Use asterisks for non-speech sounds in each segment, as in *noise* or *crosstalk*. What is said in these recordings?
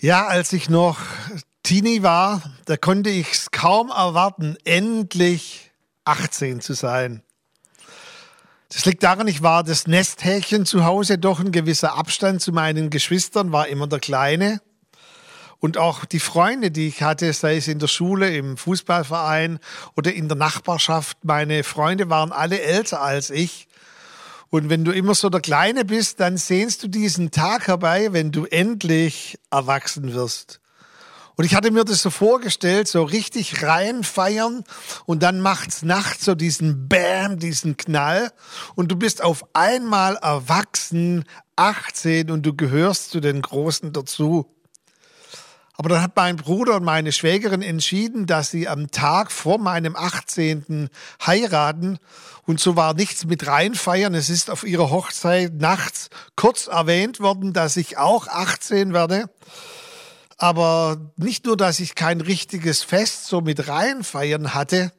Ja, als ich noch Teenie war, da konnte ich es kaum erwarten, endlich 18 zu sein. Das liegt daran, ich war das Nesthäkchen zu Hause, doch ein gewisser Abstand zu meinen Geschwistern war immer der Kleine. Und auch die Freunde, die ich hatte, sei es in der Schule, im Fußballverein oder in der Nachbarschaft, meine Freunde waren alle älter als ich. Und wenn du immer so der Kleine bist, dann sehnst du diesen Tag herbei, wenn du endlich erwachsen wirst. Und ich hatte mir das so vorgestellt, so richtig rein feiern und dann macht's nachts so diesen Bam, diesen Knall und du bist auf einmal erwachsen, 18 und du gehörst zu den Großen dazu. Aber dann hat mein Bruder und meine Schwägerin entschieden, dass sie am Tag vor meinem 18. heiraten. Und so war nichts mit reinfeiern. Es ist auf ihrer Hochzeit nachts kurz erwähnt worden, dass ich auch 18 werde. Aber nicht nur, dass ich kein richtiges Fest so mit reinfeiern hatte,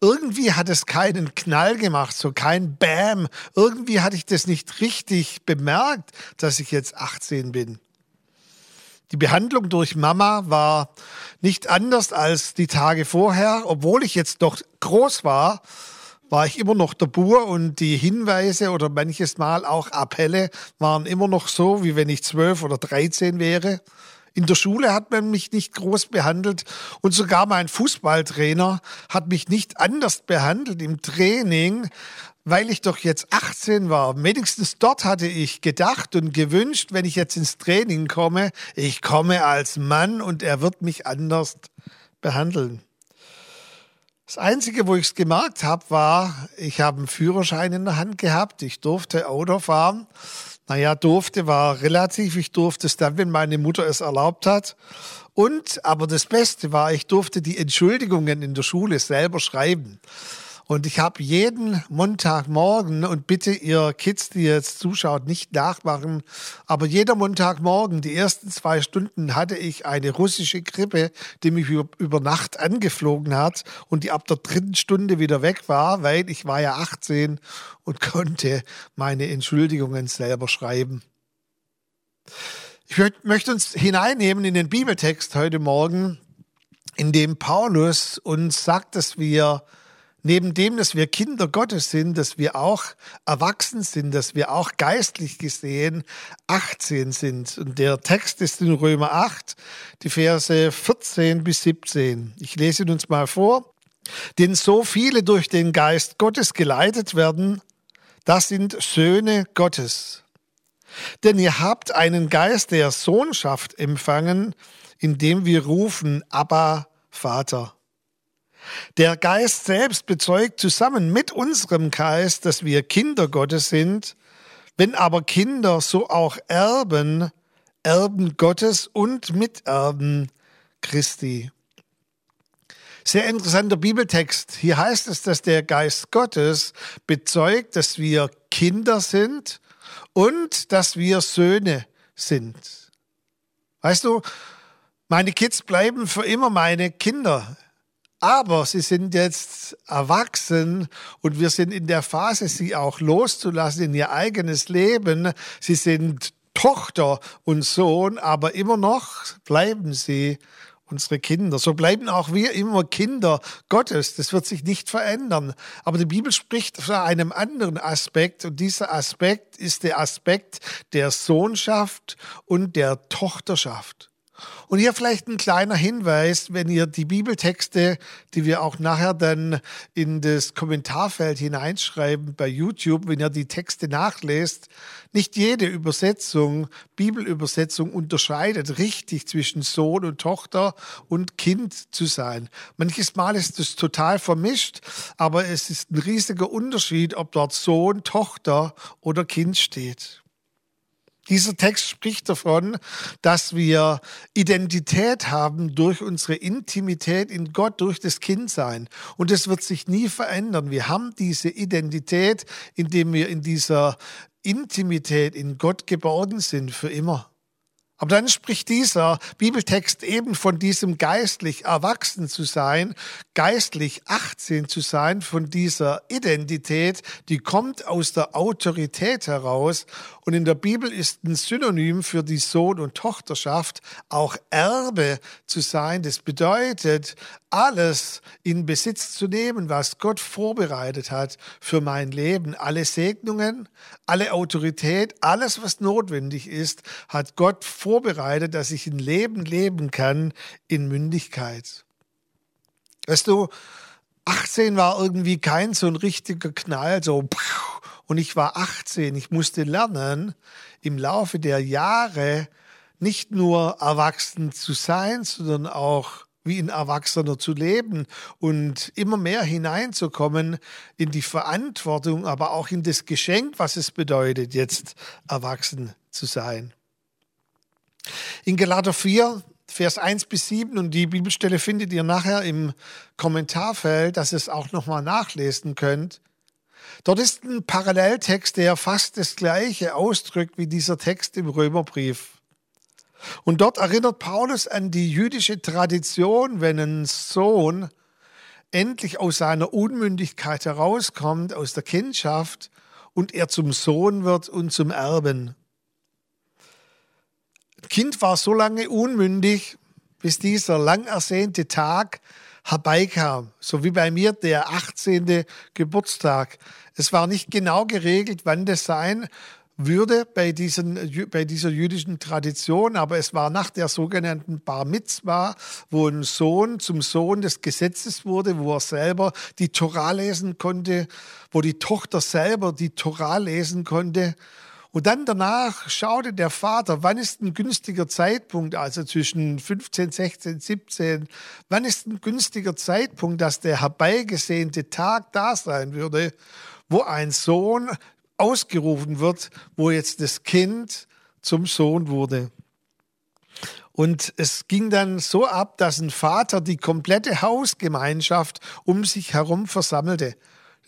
irgendwie hat es keinen Knall gemacht, so kein Bam. Irgendwie hatte ich das nicht richtig bemerkt, dass ich jetzt 18 bin. Die Behandlung durch Mama war nicht anders als die Tage vorher. Obwohl ich jetzt doch groß war, war ich immer noch der Bur und die Hinweise oder manches Mal auch Appelle waren immer noch so, wie wenn ich zwölf oder dreizehn wäre. In der Schule hat man mich nicht groß behandelt und sogar mein Fußballtrainer hat mich nicht anders behandelt im Training, weil ich doch jetzt 18 war. Wenigstens dort hatte ich gedacht und gewünscht, wenn ich jetzt ins Training komme, ich komme als Mann und er wird mich anders behandeln. Das Einzige, wo ich es gemerkt habe, war, ich habe einen Führerschein in der Hand gehabt, ich durfte Auto fahren. Naja, durfte war relativ, ich durfte es dann, wenn meine Mutter es erlaubt hat. Und, aber das Beste war, ich durfte die Entschuldigungen in der Schule selber schreiben. Und ich habe jeden Montagmorgen, und bitte ihr Kids, die jetzt zuschaut, nicht nachmachen, aber jeder Montagmorgen, die ersten zwei Stunden, hatte ich eine russische Grippe, die mich über Nacht angeflogen hat und die ab der dritten Stunde wieder weg war, weil ich war ja 18 und konnte meine Entschuldigungen selber schreiben. Ich möchte uns hineinnehmen in den Bibeltext heute Morgen, in dem Paulus uns sagt, dass wir neben dem, dass wir Kinder Gottes sind, dass wir auch erwachsen sind, dass wir auch geistlich gesehen 18 sind. Und der Text ist in Römer 8, die Verse 14 bis 17. Ich lese ihn uns mal vor. Denn so viele durch den Geist Gottes geleitet werden, das sind Söhne Gottes. Denn ihr habt einen Geist der Sohnschaft empfangen, indem wir rufen, Abba, Vater. Der Geist selbst bezeugt zusammen mit unserem Geist, dass wir Kinder Gottes sind. Wenn aber Kinder, so auch Erben, Erben Gottes und Miterben Christi. Sehr interessanter Bibeltext. Hier heißt es, dass der Geist Gottes bezeugt, dass wir Kinder sind und dass wir Söhne sind. Weißt du, meine Kids bleiben für immer meine Kinder. Aber sie sind jetzt erwachsen und wir sind in der Phase, sie auch loszulassen in ihr eigenes Leben. Sie sind Tochter und Sohn, aber immer noch bleiben sie unsere Kinder. So bleiben auch wir immer Kinder Gottes. Das wird sich nicht verändern. Aber die Bibel spricht von einem anderen Aspekt und dieser Aspekt ist der Aspekt der Sohnschaft und der Tochterschaft. Und hier vielleicht ein kleiner Hinweis, wenn ihr die Bibeltexte, die wir auch nachher dann in das Kommentarfeld hineinschreiben bei YouTube, wenn ihr die Texte nachlest, nicht jede Übersetzung, Bibelübersetzung unterscheidet richtig zwischen Sohn und Tochter und Kind zu sein. Manches Mal ist es total vermischt, aber es ist ein riesiger Unterschied, ob dort Sohn, Tochter oder Kind steht. Dieser Text spricht davon, dass wir Identität haben durch unsere Intimität in Gott, durch das Kindsein. Und das wird sich nie verändern. Wir haben diese Identität, indem wir in dieser Intimität in Gott geborgen sind für immer. Aber dann spricht dieser Bibeltext eben von diesem geistlich erwachsen zu sein, geistlich 18 zu sein, von dieser Identität, die kommt aus der Autorität heraus. Und in der Bibel ist ein Synonym für die Sohn- und Tochterschaft auch Erbe zu sein. Das bedeutet, alles in Besitz zu nehmen, was Gott vorbereitet hat für mein Leben. Alle Segnungen, alle Autorität, alles, was notwendig ist, hat Gott vorbereitet, dass ich ein Leben leben kann in Mündigkeit. Weißt du, 18 war irgendwie kein so ein richtiger Knall, so und ich war 18. Ich musste lernen, im Laufe der Jahre nicht nur erwachsen zu sein, sondern auch wie ein Erwachsener zu leben und immer mehr hineinzukommen in die Verantwortung, aber auch in das Geschenk, was es bedeutet, jetzt erwachsen zu sein. In Galater 4, Vers 1 bis 7 und die Bibelstelle findet ihr nachher im Kommentarfeld, dass ihr es auch nochmal nachlesen könnt. Dort ist ein Paralleltext, der fast das gleiche ausdrückt wie dieser Text im Römerbrief. Und dort erinnert Paulus an die jüdische Tradition, wenn ein Sohn endlich aus seiner Unmündigkeit herauskommt, aus der Kindschaft, und er zum Sohn wird und zum Erben. Kind war so lange unmündig, bis dieser lang ersehnte Tag herbeikam, so wie bei mir der 18. Geburtstag. Es war nicht genau geregelt, wann das sein würde bei, diesen, bei dieser jüdischen Tradition, aber es war nach der sogenannten Bar Mitzvah, wo ein Sohn zum Sohn des Gesetzes wurde, wo er selber die Torah lesen konnte, wo die Tochter selber die Torah lesen konnte. Und dann danach schaute der Vater, wann ist ein günstiger Zeitpunkt, also zwischen 15, 16, 17, wann ist ein günstiger Zeitpunkt, dass der herbeigesehnte Tag da sein würde, wo ein Sohn ausgerufen wird, wo jetzt das Kind zum Sohn wurde. Und es ging dann so ab, dass ein Vater die komplette Hausgemeinschaft um sich herum versammelte.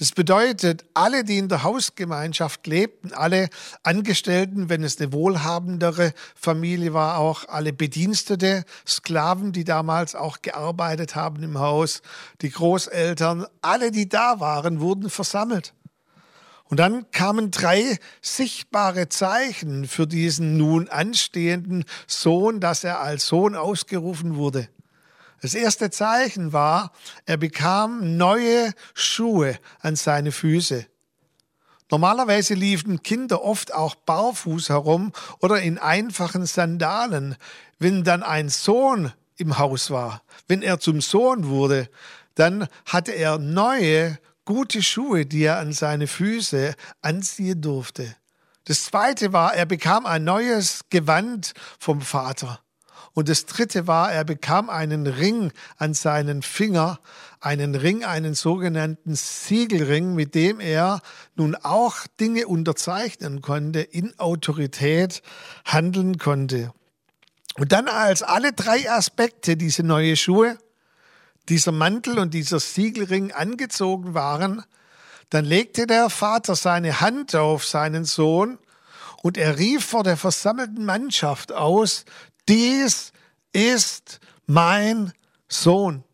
Das bedeutet, alle, die in der Hausgemeinschaft lebten, alle Angestellten, wenn es eine wohlhabendere Familie war, auch alle Bedienstete, Sklaven, die damals auch gearbeitet haben im Haus, die Großeltern, alle, die da waren, wurden versammelt. Und dann kamen drei sichtbare Zeichen für diesen nun anstehenden Sohn, dass er als Sohn ausgerufen wurde. Das erste Zeichen war, er bekam neue Schuhe an seine Füße. Normalerweise liefen Kinder oft auch barfuß herum oder in einfachen Sandalen. Wenn dann ein Sohn im Haus war, wenn er zum Sohn wurde, dann hatte er neue gute Schuhe, die er an seine Füße anziehen durfte. Das zweite war, er bekam ein neues Gewand vom Vater. Und das dritte war, er bekam einen Ring an seinen Finger, einen Ring, einen sogenannten Siegelring, mit dem er nun auch Dinge unterzeichnen konnte, in Autorität handeln konnte. Und dann als alle drei Aspekte, diese neue Schuhe, dieser Mantel und dieser Siegelring angezogen waren, dann legte der Vater seine Hand auf seinen Sohn und er rief vor der versammelten Mannschaft aus, dies ist mein Sohn.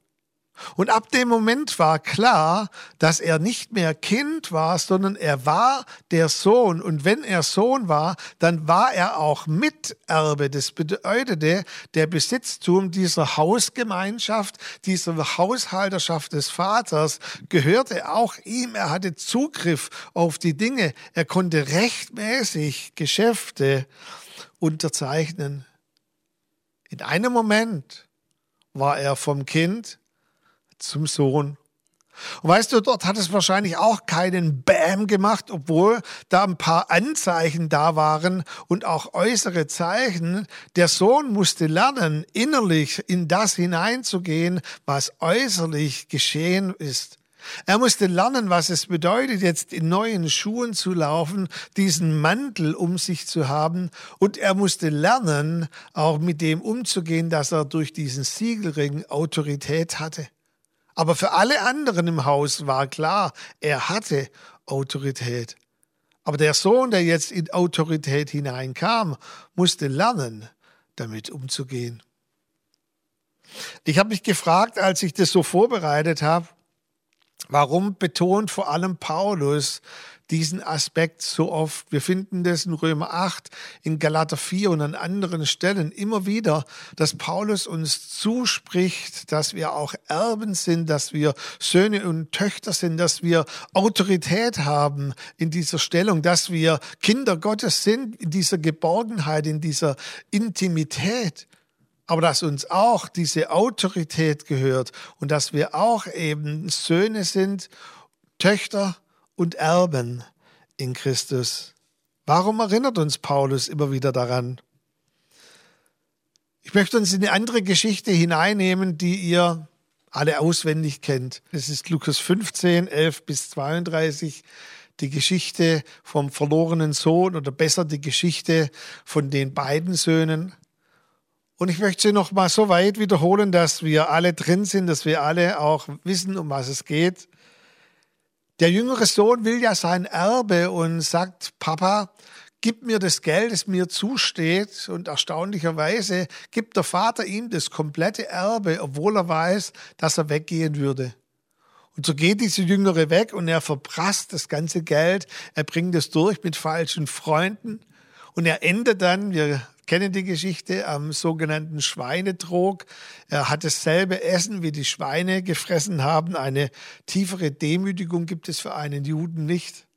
Und ab dem Moment war klar, dass er nicht mehr Kind war, sondern er war der Sohn. Und wenn er Sohn war, dann war er auch Miterbe. Das bedeutete, der Besitztum dieser Hausgemeinschaft, dieser Haushalterschaft des Vaters gehörte auch ihm. Er hatte Zugriff auf die Dinge. Er konnte rechtmäßig Geschäfte unterzeichnen. In einem Moment war er vom Kind zum Sohn. Und weißt du, dort hat es wahrscheinlich auch keinen Bam gemacht, obwohl da ein paar Anzeichen da waren und auch äußere Zeichen. Der Sohn musste lernen, innerlich in das hineinzugehen, was äußerlich geschehen ist. Er musste lernen, was es bedeutet, jetzt in neuen Schuhen zu laufen, diesen Mantel um sich zu haben. Und er musste lernen, auch mit dem umzugehen, dass er durch diesen Siegelring Autorität hatte. Aber für alle anderen im Haus war klar, er hatte Autorität. Aber der Sohn, der jetzt in Autorität hineinkam, musste lernen, damit umzugehen. Ich habe mich gefragt, als ich das so vorbereitet habe, warum betont vor allem Paulus diesen Aspekt so oft. Wir finden das in Römer 8, in Galater 4 und an anderen Stellen immer wieder, dass Paulus uns zuspricht, dass wir auch Erben sind, dass wir Söhne und Töchter sind, dass wir Autorität haben in dieser Stellung, dass wir Kinder Gottes sind, in dieser Geborgenheit, in dieser Intimität aber dass uns auch diese Autorität gehört und dass wir auch eben Söhne sind, Töchter und Erben in Christus. Warum erinnert uns Paulus immer wieder daran? Ich möchte uns in eine andere Geschichte hineinnehmen, die ihr alle auswendig kennt. Es ist Lukas 15, 11 bis 32, die Geschichte vom verlorenen Sohn oder besser die Geschichte von den beiden Söhnen. Und ich möchte sie noch mal so weit wiederholen, dass wir alle drin sind, dass wir alle auch wissen, um was es geht. Der jüngere Sohn will ja sein Erbe und sagt, Papa, gib mir das Geld, das mir zusteht. Und erstaunlicherweise gibt der Vater ihm das komplette Erbe, obwohl er weiß, dass er weggehen würde. Und so geht dieser Jüngere weg und er verprasst das ganze Geld. Er bringt es durch mit falschen Freunden. Und er endet dann, wir kennen die Geschichte am sogenannten Schweinetrog. Er hat dasselbe Essen, wie die Schweine gefressen haben. Eine tiefere Demütigung gibt es für einen Juden nicht.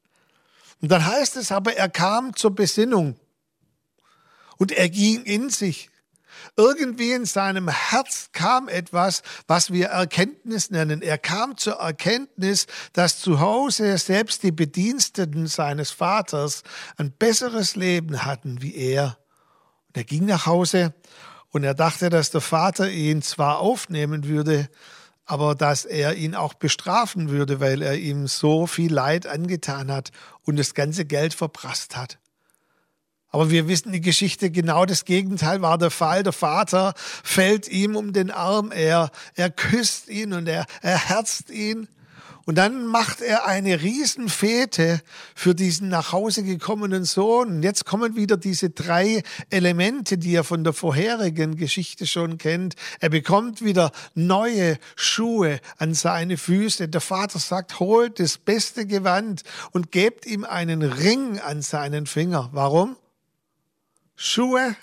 Und dann heißt es aber, er kam zur Besinnung und er ging in sich. Irgendwie in seinem Herz kam etwas, was wir Erkenntnis nennen. Er kam zur Erkenntnis, dass zu Hause selbst die Bediensteten seines Vaters ein besseres Leben hatten wie er. Und er ging nach Hause und er dachte, dass der Vater ihn zwar aufnehmen würde, aber dass er ihn auch bestrafen würde, weil er ihm so viel Leid angetan hat und das ganze Geld verprasst hat. Aber wir wissen die Geschichte, genau das Gegenteil war der Fall. Der Vater fällt ihm um den Arm, er, er küsst ihn und er, er herzt ihn. Und dann macht er eine Riesenfete für diesen nach Hause gekommenen Sohn. Und jetzt kommen wieder diese drei Elemente, die er von der vorherigen Geschichte schon kennt. Er bekommt wieder neue Schuhe an seine Füße. Der Vater sagt, holt das beste Gewand und gebt ihm einen Ring an seinen Finger. Warum? Schuhe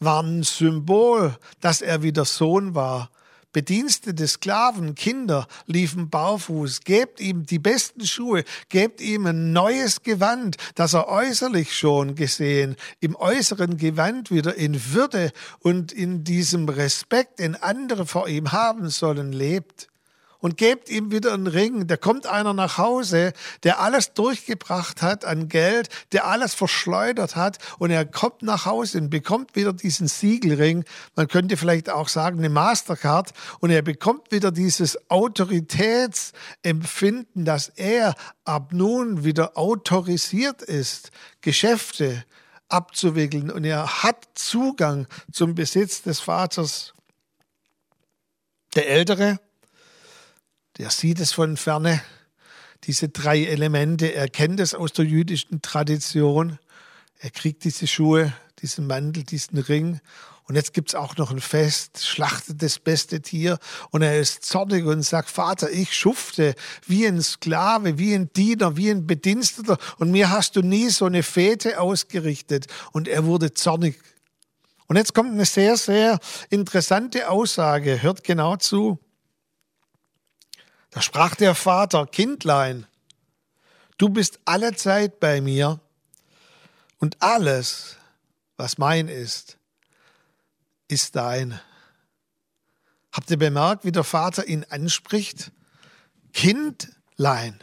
waren ein Symbol, dass er wieder Sohn war. Bedienstete, Sklaven, Kinder liefen barfuß. Gebt ihm die besten Schuhe, gebt ihm ein neues Gewand, das er äußerlich schon gesehen, im äußeren Gewand wieder in Würde und in diesem Respekt, den andere vor ihm haben sollen, lebt und gebt ihm wieder einen Ring. Da kommt einer nach Hause, der alles durchgebracht hat an Geld, der alles verschleudert hat und er kommt nach Hause und bekommt wieder diesen Siegelring. Man könnte vielleicht auch sagen eine Mastercard und er bekommt wieder dieses Autoritätsempfinden, dass er ab nun wieder autorisiert ist, Geschäfte abzuwickeln und er hat Zugang zum Besitz des Vaters. Der Ältere, der sieht es von ferne, diese drei Elemente, er kennt es aus der jüdischen Tradition. Er kriegt diese Schuhe, diesen Mantel, diesen Ring. Und jetzt gibt es auch noch ein Fest, schlachtet das beste Tier. Und er ist zornig und sagt, Vater, ich schufte wie ein Sklave, wie ein Diener, wie ein Bediensteter. Und mir hast du nie so eine Fete ausgerichtet. Und er wurde zornig. Und jetzt kommt eine sehr, sehr interessante Aussage. Hört genau zu. Da sprach der Vater, Kindlein, du bist alle Zeit bei mir und alles, was mein ist, ist dein. Habt ihr bemerkt, wie der Vater ihn anspricht? Kindlein.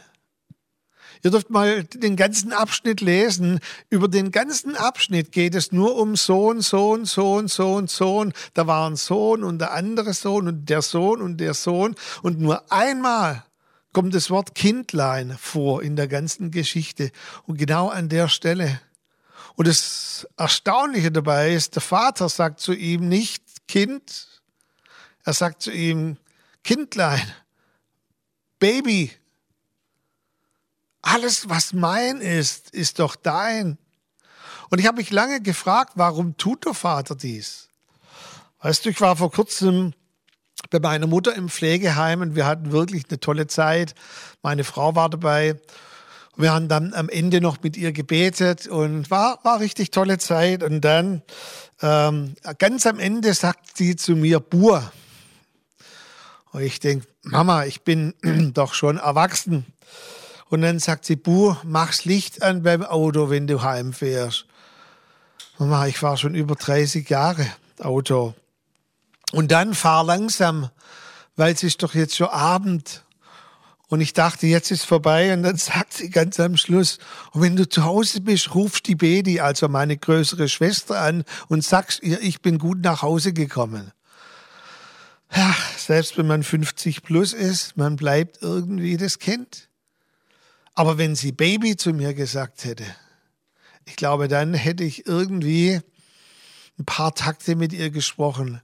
Ihr dürft mal den ganzen Abschnitt lesen. Über den ganzen Abschnitt geht es nur um Sohn, Sohn, Sohn, Sohn, Sohn. Da war ein Sohn und der andere Sohn und der Sohn und der Sohn. Und nur einmal kommt das Wort Kindlein vor in der ganzen Geschichte. Und genau an der Stelle. Und das Erstaunliche dabei ist, der Vater sagt zu ihm nicht Kind, er sagt zu ihm Kindlein, Baby, alles, was mein ist, ist doch dein. Und ich habe mich lange gefragt, warum tut der Vater dies? Weißt du, ich war vor kurzem bei meiner Mutter im Pflegeheim und wir hatten wirklich eine tolle Zeit. Meine Frau war dabei. Wir haben dann am Ende noch mit ihr gebetet und war, war richtig tolle Zeit. Und dann ähm, ganz am Ende sagt sie zu mir, Bur. Und ich denke, Mama, ich bin *clears throat* doch schon erwachsen. Und dann sagt sie, Bu, mach's Licht an beim Auto, wenn du heimfährst. Mama, ich war schon über 30 Jahre Auto. Und dann fahr langsam, weil es ist doch jetzt schon Abend. Und ich dachte, jetzt ist vorbei. Und dann *laughs* sagt sie ganz am Schluss, und wenn du zu Hause bist, rufst die Bedi, also meine größere Schwester, an und sagst ihr, ich bin gut nach Hause gekommen. Ja, selbst wenn man 50 plus ist, man bleibt irgendwie das Kind. Aber wenn sie Baby zu mir gesagt hätte, ich glaube, dann hätte ich irgendwie ein paar Takte mit ihr gesprochen.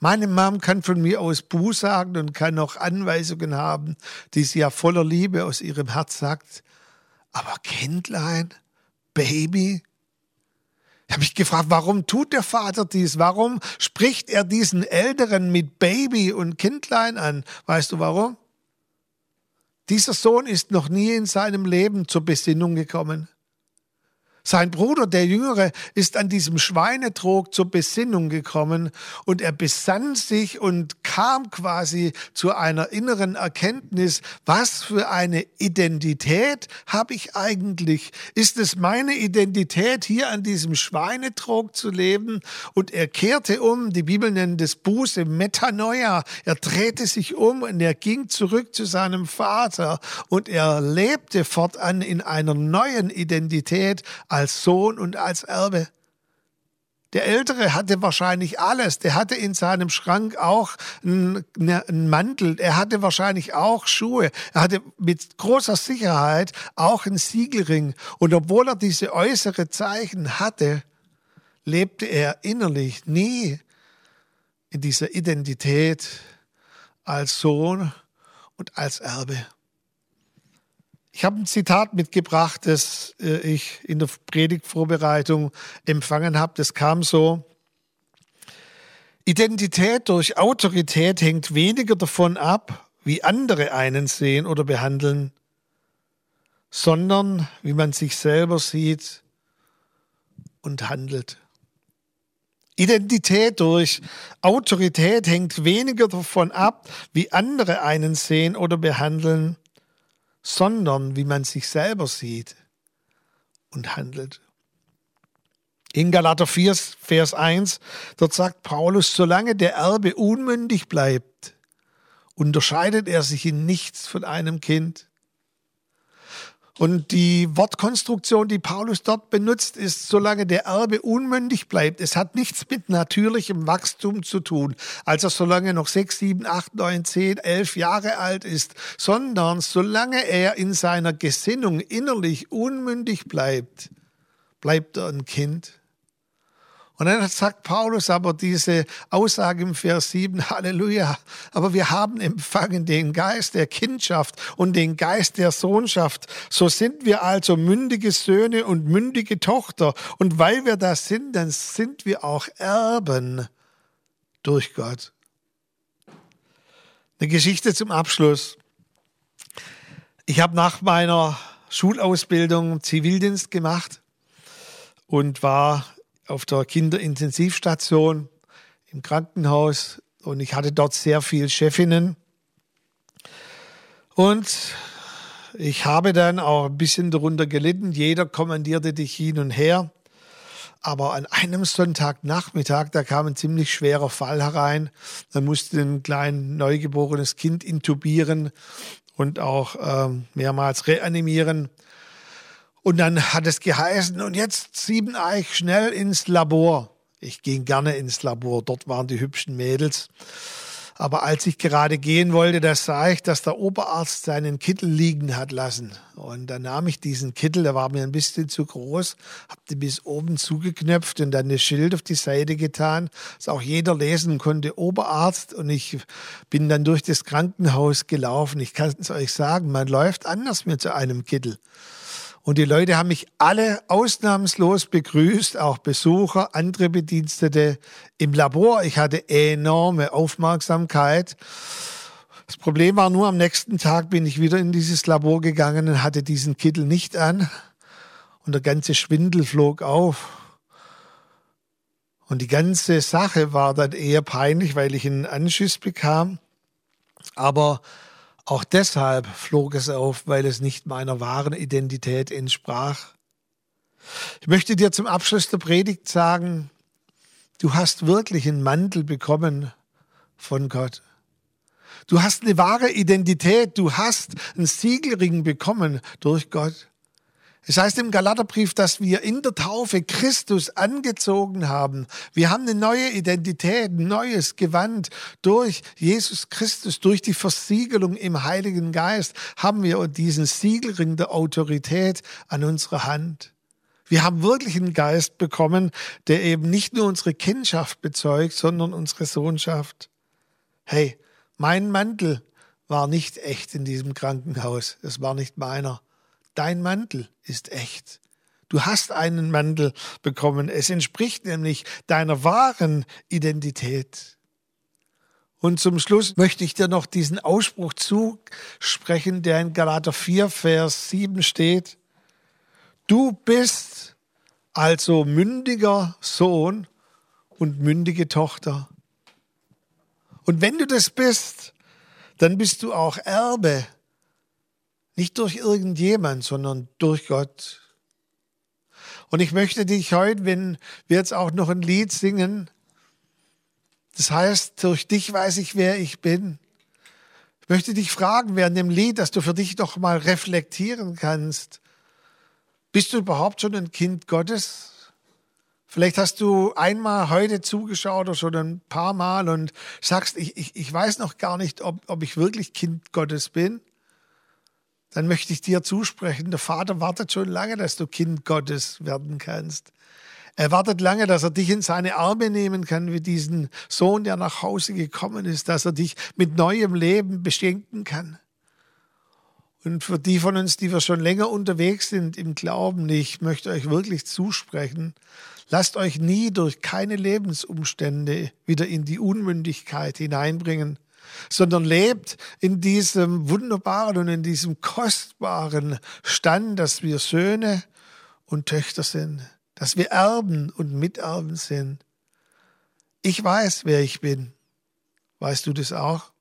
Meine Mom kann von mir aus Buh sagen und kann noch Anweisungen haben, die sie ja voller Liebe aus ihrem Herz sagt. Aber Kindlein, Baby, ich habe mich gefragt, warum tut der Vater dies? Warum spricht er diesen Älteren mit Baby und Kindlein an? Weißt du warum? Dieser Sohn ist noch nie in seinem Leben zur Besinnung gekommen. Sein Bruder, der Jüngere, ist an diesem Schweinetrog zur Besinnung gekommen und er besann sich und kam quasi zu einer inneren Erkenntnis, was für eine Identität habe ich eigentlich? Ist es meine Identität, hier an diesem Schweinetrog zu leben? Und er kehrte um, die Bibel nennt es Buße, Metanoia. Er drehte sich um und er ging zurück zu seinem Vater und er lebte fortan in einer neuen Identität als Sohn und als Erbe. Der Ältere hatte wahrscheinlich alles. Der hatte in seinem Schrank auch einen, einen, Mantel. Er hatte wahrscheinlich auch Schuhe. Er hatte mit großer Sicherheit auch einen Siegelring. Und obwohl er diese äußere Zeichen hatte, lebte er innerlich nie in dieser Identität als Sohn und als Erbe. Ich habe ein Zitat mitgebracht, das äh, ich in der Predigtvorbereitung empfangen habe. Das kam so. Identität durch Autorität hängt weniger davon ab, wie andere einen sehen oder behandeln, sondern wie man sich selber sieht und handelt. Identität durch Autorität hängt weniger davon ab, wie andere einen sehen oder behandeln, sondern wie man sich selber sieht und handelt. In Galater 4, Vers 1, dort sagt Paulus, solange der Erbe unmündig bleibt, unterscheidet er sich in nichts von einem Kind. Und die Wortkonstruktion, die Paulus dort benutzt, ist, solange der Erbe unmündig bleibt. Es hat nichts mit natürlichem Wachstum zu tun, also solange noch sechs, sieben, acht, neun, zehn, elf Jahre alt ist, sondern solange er in seiner Gesinnung innerlich unmündig bleibt, bleibt er ein Kind. Und dann sagt Paulus aber diese Aussage im Vers 7, Halleluja, aber wir haben empfangen den Geist der Kindschaft und den Geist der Sohnschaft. So sind wir also mündige Söhne und mündige Tochter. Und weil wir das sind, dann sind wir auch Erben durch Gott. Eine Geschichte zum Abschluss. Ich habe nach meiner Schulausbildung Zivildienst gemacht und war auf der Kinderintensivstation im Krankenhaus und ich hatte dort sehr viele Chefinnen. Und ich habe dann auch ein bisschen darunter gelitten. Jeder kommandierte dich hin und her. Aber an einem Sonntagnachmittag, da kam ein ziemlich schwerer Fall herein. Da musste ein klein neugeborenes Kind intubieren und auch ähm, mehrmals reanimieren. Und dann hat es geheißen, und jetzt sieben Eich schnell ins Labor. Ich ging gerne ins Labor, dort waren die hübschen Mädels. Aber als ich gerade gehen wollte, da sah ich, dass der Oberarzt seinen Kittel liegen hat lassen. Und dann nahm ich diesen Kittel, der war mir ein bisschen zu groß, habe den bis oben zugeknöpft und dann eine Schild auf die Seite getan, dass auch jeder lesen konnte, Oberarzt. Und ich bin dann durch das Krankenhaus gelaufen. Ich kann es euch sagen, man läuft anders mit so einem Kittel. Und die Leute haben mich alle ausnahmslos begrüßt, auch Besucher, andere Bedienstete im Labor. Ich hatte enorme Aufmerksamkeit. Das Problem war nur, am nächsten Tag bin ich wieder in dieses Labor gegangen und hatte diesen Kittel nicht an. Und der ganze Schwindel flog auf. Und die ganze Sache war dann eher peinlich, weil ich einen Anschiss bekam. Aber auch deshalb flog es auf, weil es nicht meiner wahren Identität entsprach. Ich möchte dir zum Abschluss der Predigt sagen, du hast wirklich einen Mantel bekommen von Gott. Du hast eine wahre Identität, du hast einen Siegelring bekommen durch Gott. Es heißt im Galaterbrief, dass wir in der Taufe Christus angezogen haben. Wir haben eine neue Identität, ein neues Gewand. Durch Jesus Christus, durch die Versiegelung im Heiligen Geist haben wir diesen Siegelring der Autorität an unserer Hand. Wir haben wirklich einen Geist bekommen, der eben nicht nur unsere Kindschaft bezeugt, sondern unsere Sohnschaft. Hey, mein Mantel war nicht echt in diesem Krankenhaus. Es war nicht meiner. Dein Mantel ist echt. Du hast einen Mantel bekommen. Es entspricht nämlich deiner wahren Identität. Und zum Schluss möchte ich dir noch diesen Ausspruch zusprechen, der in Galater 4, Vers 7 steht. Du bist also mündiger Sohn und mündige Tochter. Und wenn du das bist, dann bist du auch Erbe nicht durch irgendjemand, sondern durch Gott. Und ich möchte dich heute, wenn wir jetzt auch noch ein Lied singen, das heißt, durch dich weiß ich, wer ich bin. Ich möchte dich fragen während dem Lied, dass du für dich doch mal reflektieren kannst. Bist du überhaupt schon ein Kind Gottes? Vielleicht hast du einmal heute zugeschaut oder schon ein paar Mal und sagst, ich, ich, ich weiß noch gar nicht, ob, ob ich wirklich Kind Gottes bin dann möchte ich dir zusprechen, der Vater wartet schon lange, dass du Kind Gottes werden kannst. Er wartet lange, dass er dich in seine Arme nehmen kann, wie diesen Sohn, der nach Hause gekommen ist, dass er dich mit neuem Leben beschenken kann. Und für die von uns, die wir schon länger unterwegs sind im Glauben, ich möchte euch wirklich zusprechen, lasst euch nie durch keine Lebensumstände wieder in die Unmündigkeit hineinbringen, sondern lebt in diesem wunderbaren und in diesem kostbaren Stand, dass wir Söhne und Töchter sind, dass wir Erben und Miterben sind. Ich weiß, wer ich bin. Weißt du das auch?